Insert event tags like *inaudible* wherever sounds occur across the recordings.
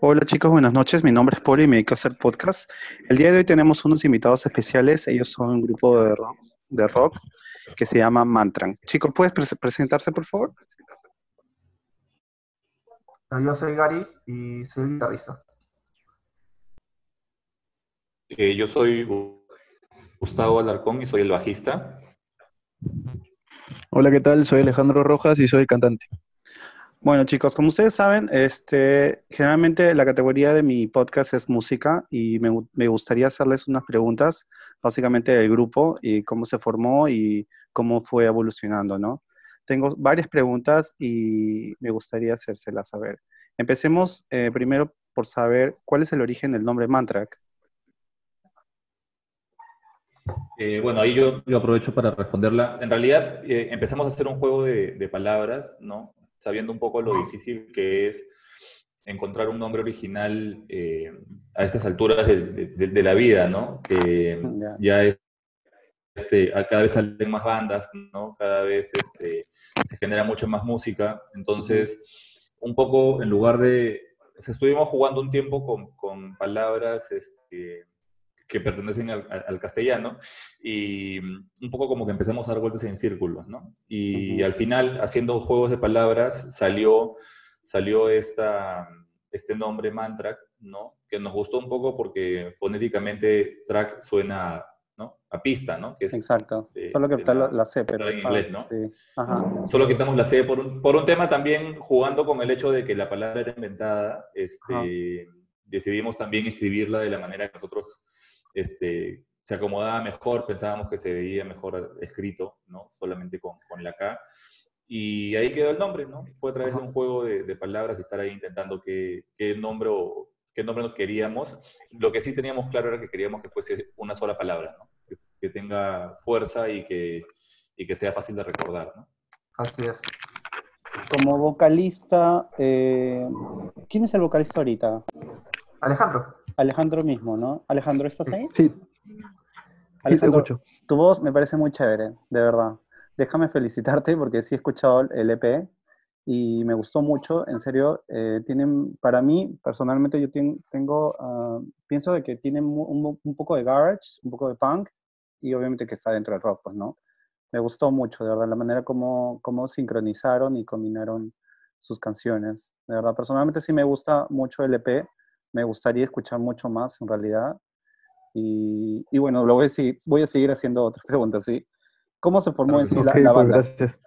Hola chicos, buenas noches. Mi nombre es Poli y me dedico a hacer podcast. El día de hoy tenemos unos invitados especiales. Ellos son un grupo de rock, de rock que se llama Mantran. Chicos, ¿puedes pre- presentarse, por favor? Yo soy Gary y soy el guitarrista. Eh, yo soy Gu- Gustavo Alarcón y soy el bajista. Hola, ¿qué tal? Soy Alejandro Rojas y soy el cantante. Bueno chicos, como ustedes saben, este, generalmente la categoría de mi podcast es música y me, me gustaría hacerles unas preguntas, básicamente del grupo y cómo se formó y cómo fue evolucionando, ¿no? Tengo varias preguntas y me gustaría hacérselas saber. Empecemos eh, primero por saber cuál es el origen del nombre Mantrak. Eh, bueno, ahí yo, aprovecho para responderla. En realidad, eh, empezamos a hacer un juego de palabras, ¿no? Sabiendo un poco lo difícil que es encontrar un nombre original eh, a estas alturas de, de- de la vida, ¿no? Que Ya. es, este, cada vez salen más bandas, ¿no? Cada vez este, se genera mucha más música. Entonces, un poco en lugar de... o sea, estuvimos jugando un tiempo con, con palabras este, que pertenecen al, castellano y mm, un poco como que empezamos a dar vueltas en círculos, ¿no? Y al final, haciendo juegos de palabras, salió, salió esta, este nombre Mantrack, ¿no? Que nos gustó un poco porque fonéticamente track suena, ¿no? A pista, ¿no? Que es, Exacto. de- Solo que está la, la- C, pero en inglés, ¿no? Sí. Ajá. Solo quitamos la C por un, por un tema también jugando con el hecho de que la palabra era inventada. Este, decidimos también escribirla de la manera que nosotros este, se acomodaba mejor, pensábamos que se veía mejor escrito, ¿no? Solamente con, con la K. Y ahí quedó el nombre, ¿no? Fue a través de un juego de, de palabras y estar ahí intentando qué, qué nombre o- qué nombre nos queríamos. Lo que sí teníamos claro era que queríamos que fuese una sola palabra, ¿no? Que, que tenga fuerza y que, y que sea fácil de recordar, ¿no? Así es. Como vocalista, eh, ¿quién es el vocalista ahorita? Alejandro. Alejandro mismo, ¿no? Alejandro, ¿estás ahí? Sí, sí, te Alejandro, escucho. tu voz me parece muy chévere, de verdad. Déjame felicitarte porque sí he escuchado el EP y me gustó mucho, en serio. eh, tienen, para mí, personalmente, yo tengo, ah, pienso de que tienen un, un poco de garage, un poco de punk y obviamente que está dentro del rock, pues, ¿no? Me gustó mucho, de verdad, la manera como, como sincronizaron y combinaron sus canciones. De verdad, personalmente sí me gusta mucho el EP, me gustaría escuchar mucho más en realidad. Y, y bueno, lo voy a, seguir, voy a seguir haciendo otras *laughs* preguntas, ¿sí? ¿Cómo se formó en sí la, *laughs* Ok, la pues banda? gracias.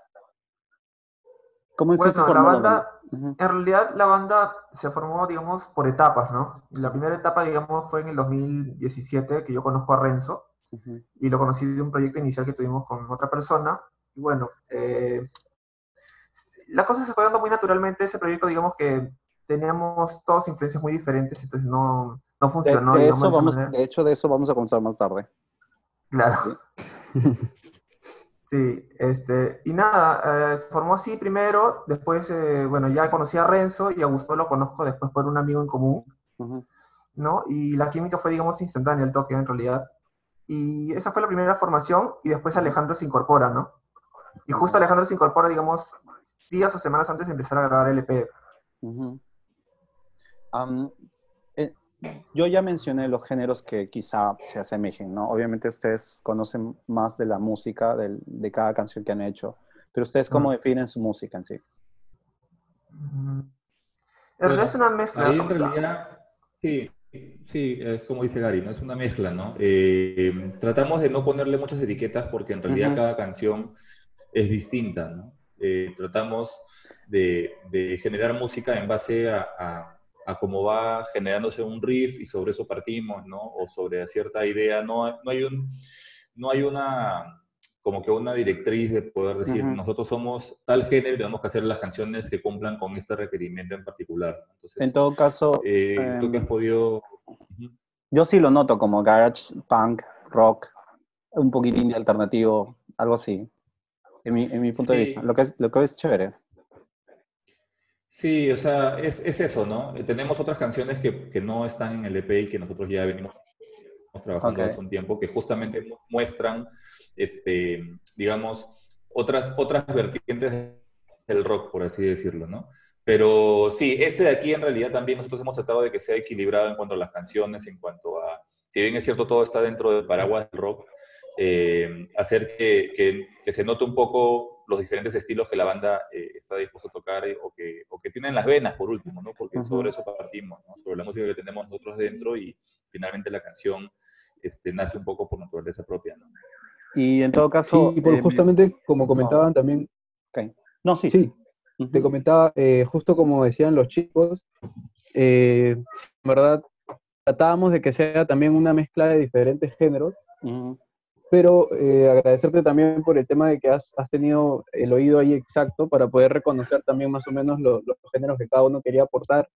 ¿Cómo se Bueno, formó la banda, en realidad la banda se formó, digamos, por etapas, ¿no? La primera etapa, digamos, fue en el 2017, que yo conozco a Renzo, y lo conocí de un proyecto inicial que tuvimos con otra persona. Y bueno, eh, la cosa se fue dando muy naturalmente, ese proyecto, digamos que teníamos todas influencias muy diferentes, entonces no, no funcionó, de eso de esa vamos, de hecho, de eso vamos a conversar más tarde. Claro. *laughs* Sí, este, y nada, eh, se formó así primero, después, eh, bueno, ya conocí a Renzo y a Gustavo lo conozco después por un amigo en común. ¿no? Y la química fue, digamos, instantánea, el toque en realidad. Y esa fue la primera formación y después Alejandro se incorpora, ¿no? Y justo Alejandro se incorpora, digamos, días o semanas antes de empezar a grabar el EP. Ujú. Eh, yo ya mencioné los géneros que quizá se asemejen, ¿no? Obviamente ustedes conocen más de la música de cada canción que han hecho, pero ustedes cómo Mm. definen su música en sí. Mm. En realidad es una mezcla. Ahí en realidad, sí, sí, es como dice Gary, ¿no? Es una mezcla, ¿no? Eh, tratamos de no ponerle muchas etiquetas porque en realidad cada canción es distinta, ¿no? Eh, tratamos de, de generar música en base a, a, a cómo va generándose un riff y sobre eso partimos, ¿no? O sobre cierta idea. No, hay- no hay un, no hay una, como que una directriz de poder decir, Ujú. nosotros somos tal género y tenemos que hacer las canciones que cumplan con este requerimiento en particular. Entonces, En todo caso, eh, tú que has em, podido... Ujú. yo sí lo noto como garage, punk, rock, un poquitín de alternativo, algo así, en mi, en mi punto de Sí. vista, lo que es, lo que es chévere. Sí, o sea, es, es eso, ¿no? Eh, Tenemos otras canciones que, que no están en el EP y que nosotros ya venimos trabajando hace un tiempo, que justamente mu- muestran, este, digamos, otras, otras vertientes del rock, por así decirlo, ¿no? Pero sí, este de aquí en realidad también nosotros hemos tratado de que sea equilibrado en cuanto a las canciones, en cuanto a, si bien es cierto todo está dentro del paraguas del rock, eh, hacer que, que, que, se note un poco los diferentes estilos que la banda eh, está dispuesta a tocar o, que, o que tienen las venas, por último, ¿no? Porque uh -huh. sobre eso partimos, ¿no? Sobre la música que tenemos nosotros dentro y finalmente la canción este, nace un poco por naturaleza propia, ¿no? Y en todo caso... Sí, por, eh, justamente, como comentaban no. también... Okay. No, sí. Sí, uh -huh. te comentaba, eh, justo como decían los chicos, eh, en verdad, tratábamos de que sea también una mezcla de diferentes géneros, uh -huh. pero eh, agradecerte también por el tema de que has, has, tenido el oído ahí exacto para poder reconocer también más o menos lo, los géneros que cada uno quería aportar,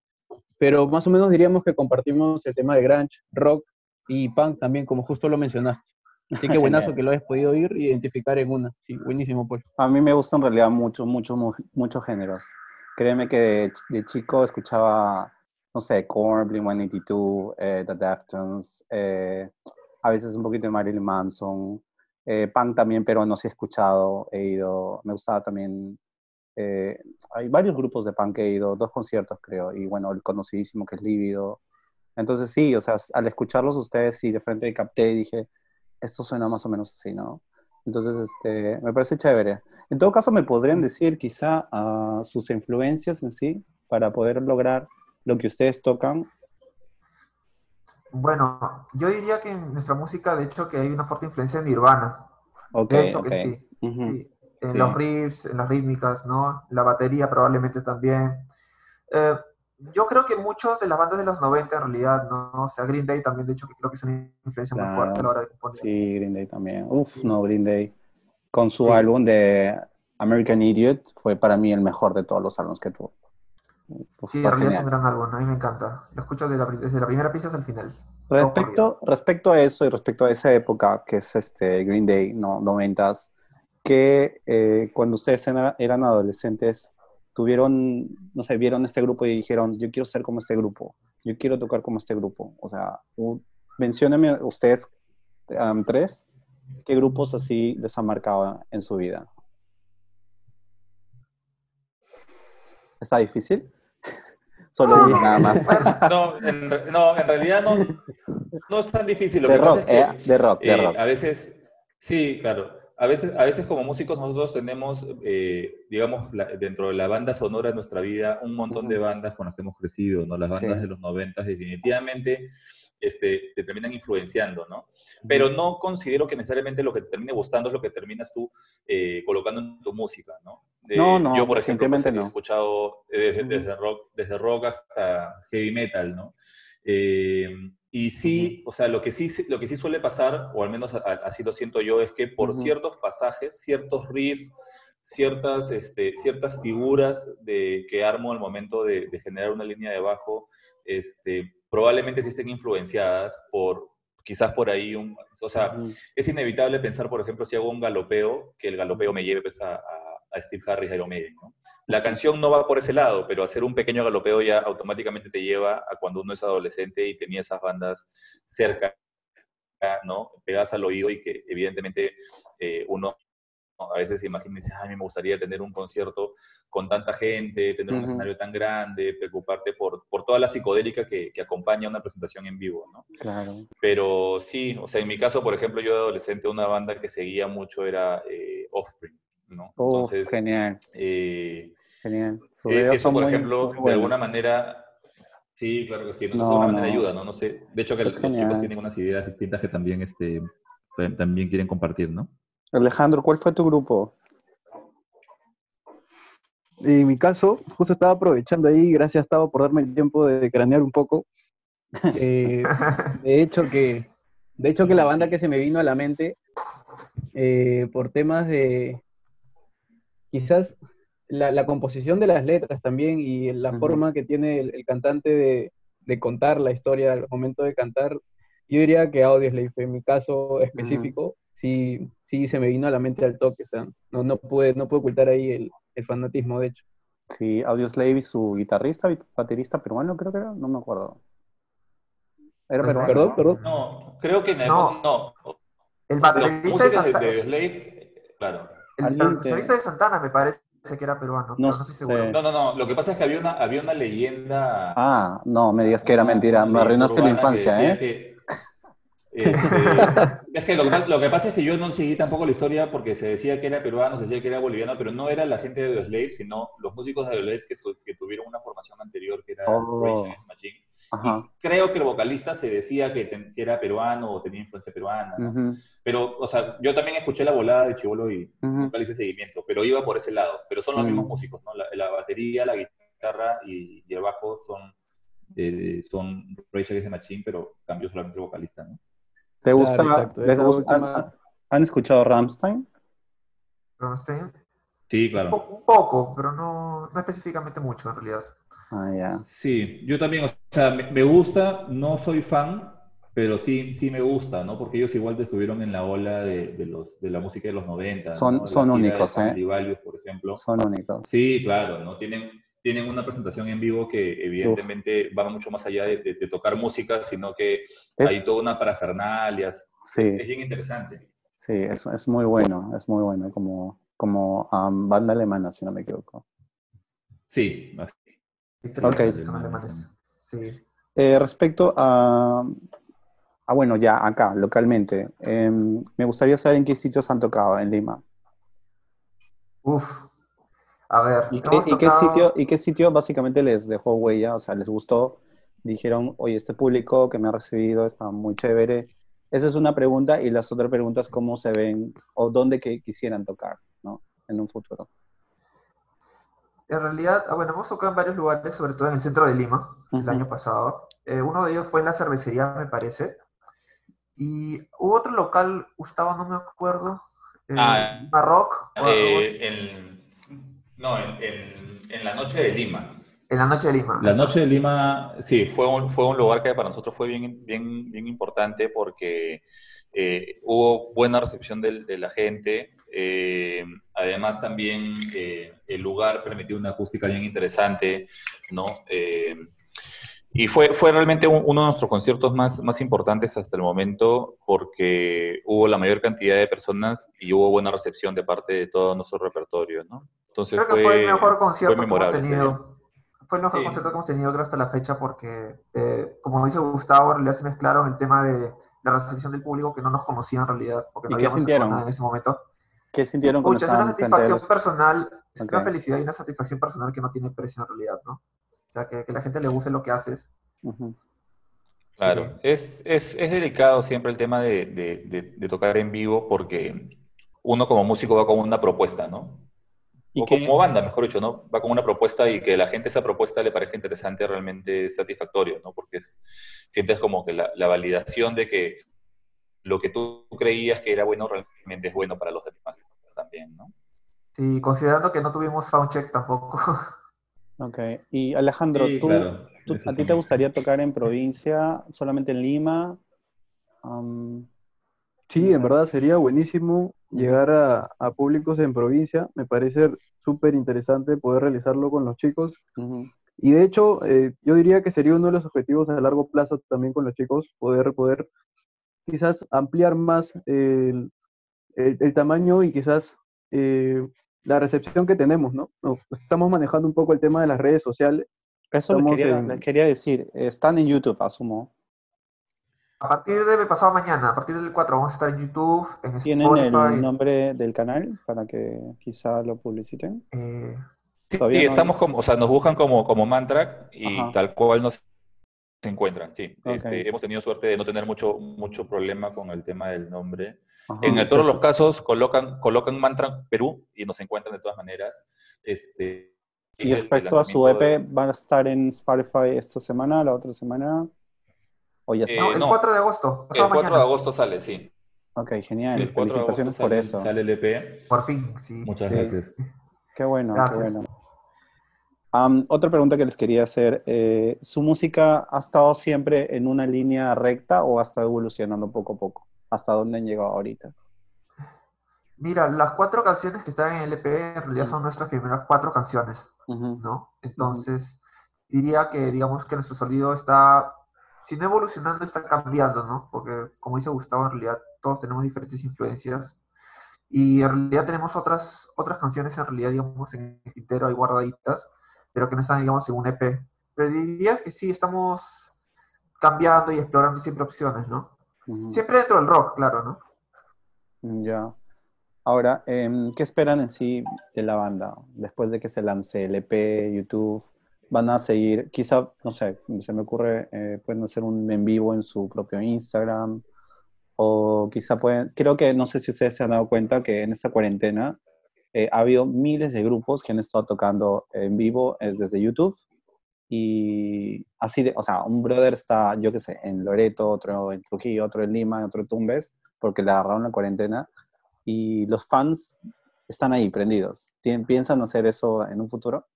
pero más o menos diríamos que compartimos el tema de grunge, rock y punk también, como justo lo mencionaste. Así que *laughs* buenazo que lo hayas podido oír e identificar en una. Sí, buenísimo, pues. A mí me gustan en realidad muchos, muchos, muchos géneros. Créeme que de, de, chico escuchaba, no sé, Korn, Blink-182, eh, The Deftones, eh, a veces un poquito de Marilyn Manson, eh, punk también, pero no sé, he escuchado, he ido, me gustaba también, eh, hay varios grupos de punk que he ido, dos conciertos creo, y bueno, el conocidísimo que es Lívido. Entonces sí, o sea, al escucharlos ustedes, sí, de frente capté y dije, esto suena más o menos así, ¿no? Entonces, este, me parece chévere. En todo caso, ¿me podrían decir quizá uh, sus influencias en sí para poder lograr lo que ustedes tocan? Bueno, yo diría que en nuestra música, de hecho, que hay una fuerte influencia en Nirvana. Okay, de hecho okay. que sí. Uh -huh. sí. En sí. los riffs, en las rítmicas, ¿no? La batería probablemente también. Eh, yo creo que muchos de las bandas de los 90 en realidad, ¿no? O sea, Green Day también, de hecho, que creo que es una influencia claro. muy fuerte a la hora de componer. Sí, Green Day también. Uf, sí. no, Green Day. Con su sí. álbum de American Idiot fue para mí el mejor de todos los álbumes que tuvo. Sí, en realidad es un gran álbum, a mí me encanta. Lo escucho desde la, desde la primera pista hasta el final. Respecto, respecto a eso y respecto a esa época que es este Green Day, no, 90s, que eh, cuando ustedes eran adolescentes, tuvieron, no sé, vieron este grupo y dijeron, yo quiero ser como este grupo, yo quiero tocar como este grupo. O sea, menciónenme ustedes um, tres, ¿qué grupos así les han marcado en su vida? ¿Está difícil? *laughs* Solo uno nada más. *laughs* No en, no, en realidad no, no es tan difícil. Lo de que rock, pasa es que, eh, de rock, de eh, rock. A veces, sí, claro a veces, a veces como músicos nosotros tenemos, eh, digamos, la, dentro de la banda sonora de nuestra vida, un montón uh -huh. de bandas con las que hemos crecido, ¿no? Las bandas sí. de los noventas definitivamente este, te terminan influenciando, ¿no? Pero no considero que necesariamente lo que te termine gustando es lo que terminas tú eh, colocando en tu música, ¿no? Eh, no, no, yo, por ejemplo, pues, no. he escuchado desde, desde, rock, desde rock hasta heavy metal, ¿no? Eh, y sí, uh -huh. o sea, lo que sí, lo que sí suele pasar, o al menos así lo siento yo, es que por uh -huh. ciertos pasajes, ciertos riffs, ciertas, este, ciertas figuras de, que armo al momento de, de, generar una línea de bajo, este, probablemente sí estén influenciadas por, quizás por ahí, un, o sea, uh -huh. es inevitable pensar, por ejemplo, si hago un galopeo, que el galopeo me lleve pues, a, a Steve Harris, Iron Maiden. ¿no? La canción no va por ese lado, pero hacer un pequeño galopeo ya automáticamente te lleva a cuando uno es adolescente y tenía esas bandas cerca, ¿no? Pegadas al oído y que evidentemente eh, uno a veces se imagina y dice, a mí me gustaría tener un concierto con tanta gente, tener uh -huh. un escenario tan grande, preocuparte por, por toda la psicodélica que, que, acompaña una presentación en vivo, ¿no? Claro. Pero sí, o sea, en mi caso, por ejemplo, yo de adolescente una banda que seguía mucho era eh, Offspring. ¿No? Oh, Entonces, genial. Eh, genial. Eh, eso, por muy, ejemplo, muy de alguna manera, sí, claro que sí, no, de alguna manera ayuda, ¿no? No sé, de hecho que es los genial. chicos tienen unas ideas distintas que también, este, también quieren compartir, ¿no? Alejandro, ¿cuál fue tu grupo? En mi caso, justo estaba aprovechando ahí, gracias estaba por darme el tiempo de cranear un poco. *laughs* Eh, de hecho que, de hecho que la banda que se me vino a la mente, eh, por temas de, quizás la, la, composición de las letras también y la uh -huh. forma que tiene el, el cantante de, de, contar la historia al momento de cantar, yo diría que Audioslave, en mi caso específico, uh -huh. sí, sí se me vino a la mente al toque, o sea, no, no, pude, no pude ocultar ahí el, el fanatismo, de hecho. Sí, Audioslave y su guitarrista, baterista peruano, creo que era, no me acuerdo. ¿Era peruano? ¿Perdón? ¿Perdón? No, creo que no. no. El baterista de, de Audioslave, claro. El percusionista de Santana, me parece. que era peruano, No pero no estoy seguro. sé. No, no, no. Lo que pasa es que había una, había una leyenda. Ah, no, me digas que era mentira. Me arruinaste la que infancia, decía ¿eh? que, este, *laughs* es que lo que, pasa, lo que pasa es que yo no seguí tampoco la historia porque se decía que era peruano, se decía que era boliviano, pero no era la gente de Audioslave, sino los músicos de Audioslave que, su- que tuvieron una formación anterior que era Oh. Rage Against the Machine. Ajá. Y creo que el vocalista se decía que, ten- que era peruano o tenía influencia peruana, ¿no? Ujú, Pero, o sea, yo también escuché la volada de Chivolo y ujú. nunca le hice seguimiento, pero iba por ese lado. Pero son los Mm. mismos músicos, ¿no? La, la batería, la guitarra y, y el bajo son, eh, son Against the Machine, pero cambió solamente el vocalista, ¿no? ¿Te Claro, gusta? exacto. les gusta- han, han escuchado Rammstein? Rammstein. Sí, Un, claro. po- un poco, pero no, no específicamente mucho en realidad. Ah, ya. Sí, yo también, o sea, me, gusta, no soy fan, pero sí, sí me gusta, ¿no? Porque ellos igual estuvieron en la ola de, de los, de la música de los 90. Son- son únicos, ¿eh? Values, por ejemplo. Son únicos. Sí, claro, ¿no? Tienen, tienen una presentación en vivo que evidentemente va mucho más allá de, de- de tocar música, sino que Es- hay toda una parafernalia. Sí. es bien interesante. Sí, es, es muy bueno, es muy bueno como, como am, banda alemana, si no me equivoco. Sí, así. Ok. Son alemanes. Sí. Eh, respecto a, a, bueno, ya acá, localmente, em, me gustaría saber en qué sitios han tocado en Lima. Uf. A ver, ¿Y qué, y qué sitio, ¿Y qué sitio básicamente les dejó huella? O sea, les gustó, dijeron, oye, este público que me ha recibido está muy chévere. Esa es una pregunta y las otras preguntas, ¿cómo se ven o dónde que quisieran tocar, ¿no? En un futuro. En realidad, ah, bueno, hemos tocado en varios lugares, sobre todo en el centro de Lima, el año pasado. Eh, uno de ellos fue en la cervecería, me parece. Y hubo otro local, Gustavo, no me acuerdo. Eh, Ah, Eh, en- no, en, en- en la noche de Lima. en la noche de Lima. La noche de Lima, sí, fue un, fue un lugar que para nosotros fue bien, bien, bien importante porque eh, hubo buena recepción de, la gente. Eh, además, también eh, el lugar permitió una acústica bien interesante, ¿no? Eh, y fue, fue realmente un- uno de nuestros conciertos más, más importantes hasta el momento porque hubo la mayor cantidad de personas y hubo buena recepción de parte de todo nuestro repertorio, ¿no? Entonces Creo que fue el mejor concierto que hemos tenido. Fue el mejor Sí. concierto que hemos tenido creo hasta la fecha porque, eh, como dice Gustavo, en realidad se mezclaron el tema de la recepción del público que no nos conocía en realidad, porque ¿Y no qué habíamos nada en ese momento. ¿Qué sintieron cuando Pucha, es una satisfacción los- personal, es una felicidad y una satisfacción personal que no tiene precio en realidad, ¿no? O sea, que, que la gente le guste lo que haces. Claro, Sí. es, es, es delicado siempre el tema de, de- de- de tocar en vivo porque uno como músico va con una propuesta, ¿no? ¿Y o como banda, mejor dicho, ¿no? Va con una propuesta y que la gente esa propuesta le parezca interesante realmente es satisfactorio, ¿no? Porque es, sientes como que la, la validación de que lo que tú creías que era bueno realmente es bueno para los demás también, ¿no? Y considerando que no tuvimos soundcheck tampoco. *laughs* Ok. Y Alejandro, Sí, ¿tú, claro, tú- eso ¿a ti sí. te gustaría tocar en provincia, solamente en Lima? Sí, en verdad sería buenísimo llegar a, a públicos en provincia. Me parece súper interesante poder realizarlo con los chicos. Y de hecho, eh, yo diría que sería uno de los objetivos a largo plazo también con los chicos, poder, poder quizás ampliar más el, el- el tamaño y quizás eh, la recepción que tenemos, ¿no? No, Estamos manejando un poco el tema de las redes sociales. Eso les quería, en- les quería decir. Están en YouTube, asumo. A partir de pasado mañana, a partir del 4, vamos a estar en YouTube, en ¿Tienen Spotify. el nombre del canal para que quizá lo publiciten? eh, Sí, no- estamos como, o sea, nos buscan como, como Mantrack y Ajá. tal cual nos encuentran, sí. Este, hemos tenido suerte de no tener mucho, mucho problema con el tema del nombre. Ajá. En el todos los casos colocan, colocan Mantrack Perú y nos encuentran de todas maneras. Este, Y respecto a su EP, ¿van a estar en Spotify esta semana, la otra semana? ¿O ya está? Eh, no, el no. 4 de agosto, El pasado 4 mañana. de agosto sale, sí. ok, genial. El 4 de agosto Felicitaciones por sale, eso. sale el EP. Por fin, sí. Muchas Sí. gracias. Qué bueno, Gracias. qué bueno. Am, otra pregunta que les quería hacer. eh, ¿Su música ha estado siempre en una línea recta o ha estado evolucionando poco a poco? ¿Hasta dónde han llegado ahorita? Mira, las cuatro canciones que están en el EP en realidad son nuestras primeras cuatro canciones, ¿no? Entonces, diría que, digamos que nuestro sonido está, si no evolucionando, está cambiando, ¿no? Porque, como dice Gustavo, en realidad todos tenemos diferentes influencias Y en realidad tenemos otras, otras canciones en realidad, digamos, en el tintero hay guardaditas, pero que no están, digamos, en un EP. Pero diría que sí, estamos cambiando y explorando siempre opciones, ¿no? Siempre dentro del rock, claro, ¿no? Ya. Ahora, em, ¿qué esperan en sí de la banda después de que se lance el EP, YouTube? ¿Van a seguir, quizá, no sé, se me ocurre, eh, pueden hacer un en vivo en su propio Instagram? O quizá pueden, creo que, no sé si ustedes se han dado cuenta que en esta cuarentena eh, ha habido miles de grupos que han estado tocando en vivo eh, desde YouTube. Y así de, o sea, un brother está, yo qué sé, en Loreto, otro en Trujillo, otro en Lima, otro en Tumbes, porque le agarraron la cuarentena y los fans están ahí prendidos. ¿Piensan hacer eso en un futuro?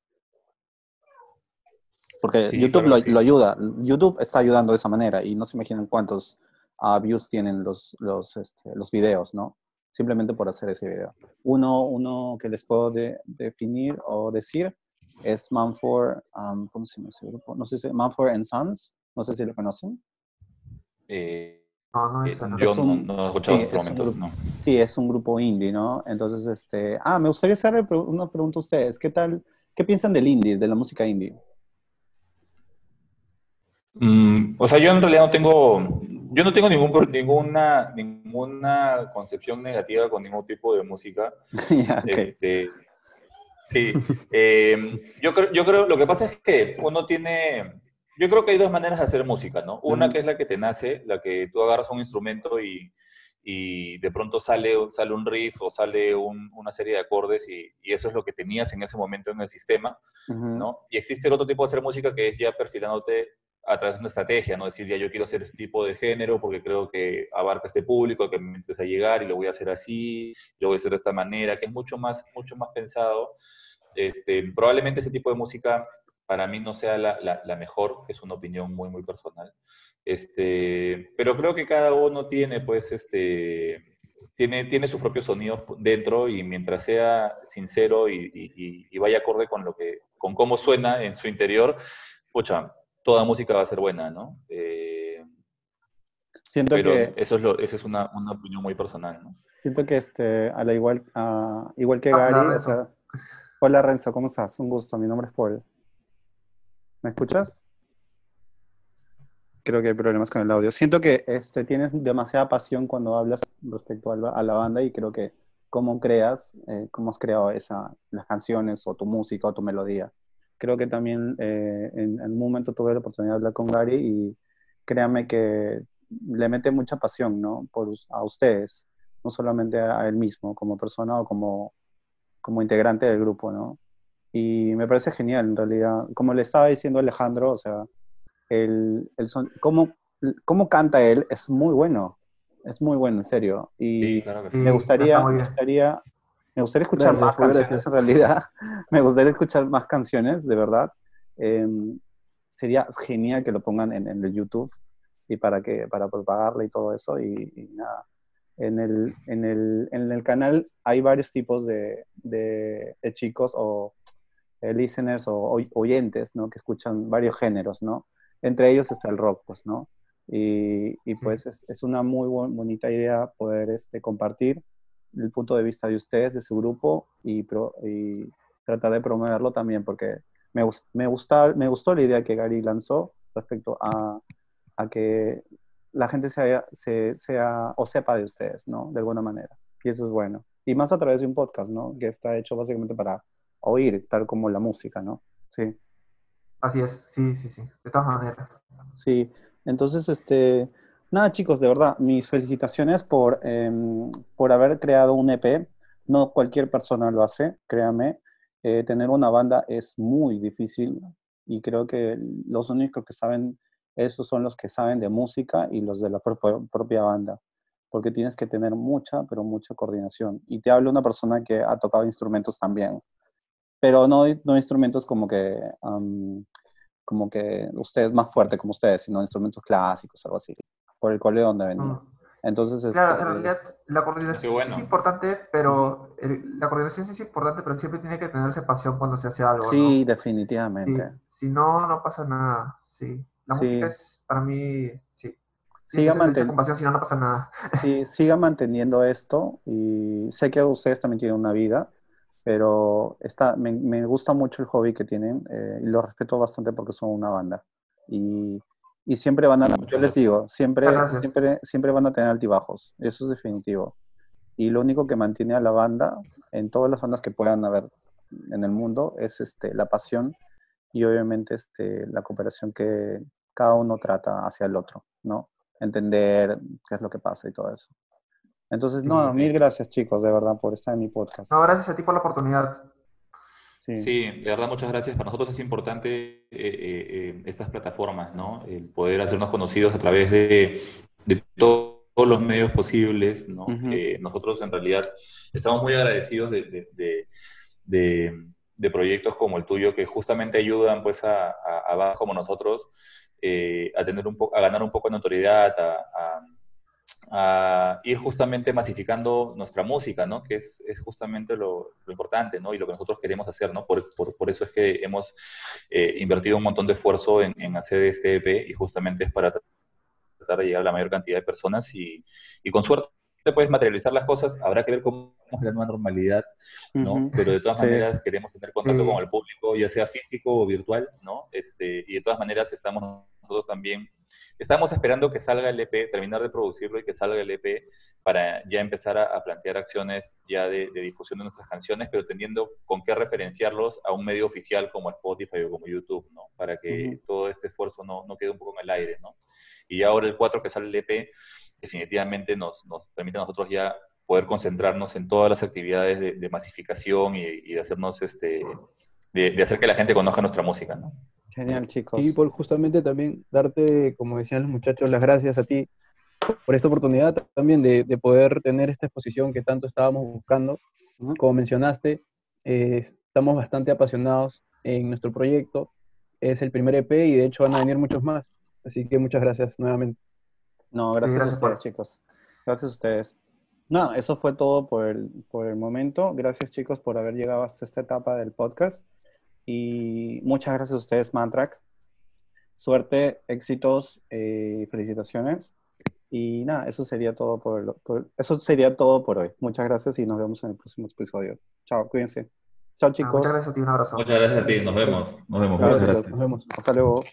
Porque YouTube lo, ayuda, YouTube está ayudando de esa manera y no se imaginan cuántos uh, views tienen los, los, este, los videos, ¿no? Simplemente por hacer ese video. Uno, uno que les puedo definir o decir es Manford, um, ¿cómo se llama ese grupo? No sé si Manford and Sons, no sé si lo conocen. Eh, no, no, es, yo no, no, he escuchado en este momento. no. Sí, es un grupo indie, ¿no? Entonces, este, ah, me gustaría hacerle una pregunta a ustedes. ¿Qué tal, qué piensan del indie, de la música indie? Mm, o sea, yo en realidad no tengo, yo no tengo ningún, ninguna, ninguna concepción negativa con ningún tipo de música. *laughs* este, sí, em, yo, creo, yo creo, lo que pasa es que uno tiene, yo creo que hay dos maneras de hacer música, ¿no? Una que es la que te nace, la que tú agarras un instrumento y, y de pronto sale, sale un riff o sale una serie de acordes y, y, eso es lo que tenías en ese momento en el sistema, ¿no? Y existe el otro tipo de hacer música que es ya perfilándote a través de una estrategia, ¿no? Decir, ya yo quiero hacer este tipo de género porque creo que abarca este público, que me interesa llegar y lo voy a hacer así, lo voy a hacer de esta manera, que es mucho más, mucho más pensado. Este, probablemente ese tipo de música para mí no sea la, la, mejor, es una opinión muy, muy personal. Este, pero creo que cada uno tiene, pues, este, tiene, tiene sus propios sonidos dentro y mientras sea sincero y, y, vaya acorde con, lo que, con cómo suena en su interior, pucha, toda música va a ser buena, ¿no? Eh, siento que... Eso es, lo, eso es una, una, opinión muy personal, ¿no? Siento que, este, a la igual, uh, igual que Gary, o sea, hola Renzo, ¿cómo estás? Un gusto, mi nombre es Paul. ¿Me escuchas? Creo que hay problemas con el audio. Siento que este, tienes demasiada pasión cuando hablas respecto a la banda y creo que cómo creas, eh, cómo has creado esa, las canciones o tu música o tu melodía. Creo que también eh, en, un momento tuve la oportunidad de hablar con Gary y créanme que le mete mucha pasión, ¿no? Por, a ustedes, no solamente a, él mismo como persona o como, como integrante del grupo, ¿no? Y me parece genial, en realidad. Como le estaba diciendo Alejandro, o sea, el, el son, cómo, cómo canta él es muy bueno. Es muy bueno, en serio. Y me, gustaría, me, gustaría, me gustaría escuchar más canciones, en realidad. *laughs* me gustaría escuchar más canciones, de verdad. Em, sería genial que lo pongan en, en, el YouTube y para, que, para propagarle y todo eso. Y, nada. En el, en, el, en el canal hay varios tipos de, de, de chicos o eh, listeners o oyentes, ¿no? Que escuchan varios géneros, ¿no? Entre ellos está el rock, pues, ¿no? Y, y pues es, es, una muy bonita idea poder este, compartir el punto de vista de ustedes, de su grupo, y, y tratar de promoverlo también, porque me, me, gusta, me gustó la idea que Gary lanzó respecto a, a que la gente sea, sea, o sepa de ustedes, ¿no? De alguna manera. Y eso es bueno. Y más a través de un podcast, ¿no? Que está hecho básicamente para oír, tal como la música, ¿no? Sí. Así es, sí, sí, sí, de todas maneras. Sí, entonces, este, nada chicos, de verdad, mis felicitaciones por, em, por haber creado un EP. No cualquier persona lo hace, créame. Eh, tener una banda es muy difícil y creo que los únicos que saben eso son los que saben de música y los de la propia banda, porque tienes que tener mucha, pero mucha coordinación. Y te hablo una persona que ha tocado instrumentos también pero no, no instrumentos como que, como que ustedes más fuerte como ustedes, sino instrumentos clásicos, algo así, por el cole donde venía. Mm. Entonces, claro, este, en realidad la coordinación es importante, pero la coordinación sí es importante, pero siempre tiene que tenerse pasión cuando se hace algo. Sí, definitivamente. Si no, no pasa nada. Sí, la música es para mí, sí. siga, esa es mucha manten- compasión, si no, no pasa nada. *laughs* sí, siga manteniendo esto y sé que ustedes también tienen una vida, pero está, me, me gusta mucho el hobby que tienen eh, y lo respeto bastante porque son una banda. Y, y siempre van a, yo les digo, siempre, gracias. siempre, siempre van a tener altibajos, eso es definitivo. Y lo único que mantiene a la banda, en todas las bandas que puedan haber en el mundo, es este, la pasión y obviamente este, la cooperación que cada uno trata hacia el otro, ¿no? Entender qué es lo que pasa y todo eso. Entonces, no, mil gracias chicos, de verdad, por estar en mi podcast. No, gracias a ti por la oportunidad. Sí, Sí, de verdad, muchas gracias. Para nosotros es importante eh, eh, eh, estas plataformas, ¿no? El poder hacernos conocidos a través de, de to- todos los medios posibles, ¿no? Eh, nosotros en realidad estamos muy agradecidos de, de- de- de- de proyectos como el tuyo que justamente ayudan pues a, a, a como nosotros eh, a tener un a ganar un poco de notoriedad, a, a- a ir justamente masificando nuestra música, ¿no? Que es, es justamente lo, lo importante, ¿no? Y lo que nosotros queremos hacer, ¿no? Por, por, por eso es que hemos eh, invertido un montón de esfuerzo en, en hacer este EP y justamente es para tratar de llegar a la mayor cantidad de personas y, y con suerte puedes materializar las cosas, habrá que ver cómo es la nueva normalidad, ¿no? Ujú. Pero de todas Sí. maneras queremos tener contacto Sí. con el público, ya sea físico o virtual, ¿no? Este, y de todas maneras estamos nosotros también, estamos esperando que salga el EP, terminar de producirlo y que salga el EP para ya empezar a, a plantear acciones ya de, de difusión de nuestras canciones, pero teniendo con qué referenciarlos a un medio oficial como Spotify o como YouTube, ¿no? Para que Ujú. todo este esfuerzo no, no quede un poco en el aire, ¿no? Y ahora el 4 que sale el EP definitivamente nos, nos permite a nosotros ya poder concentrarnos en todas las actividades de, de masificación y, y de hacernos este de, de hacer que la gente conozca nuestra música, ¿no? Genial chicos. Y por justamente también darte, como decían los muchachos, las gracias a ti por esta oportunidad también de, de poder tener esta exposición que tanto estábamos buscando. Como mencionaste, eh, estamos bastante apasionados en nuestro proyecto. Es el primer EP y de hecho van a venir muchos más. Así que muchas gracias nuevamente. No, gracias, gracias a por- ustedes, chicos. Gracias a ustedes. No, eso fue todo por el, por el momento. Gracias, chicos, por haber llegado hasta esta etapa del podcast. Y muchas gracias a ustedes, Mantrack. Suerte, éxitos, eh, felicitaciones. Y nada, eso sería todo por, lo- por- eso sería todo por hoy. Muchas gracias y nos vemos en el próximo episodio. Chao, cuídense. Chao, Ah, chicos. Muchas gracias a ti, un abrazo. Muchas gracias a ti, nos vemos. Nos vemos, muchas chicos. gracias. Nos vemos. Hasta luego.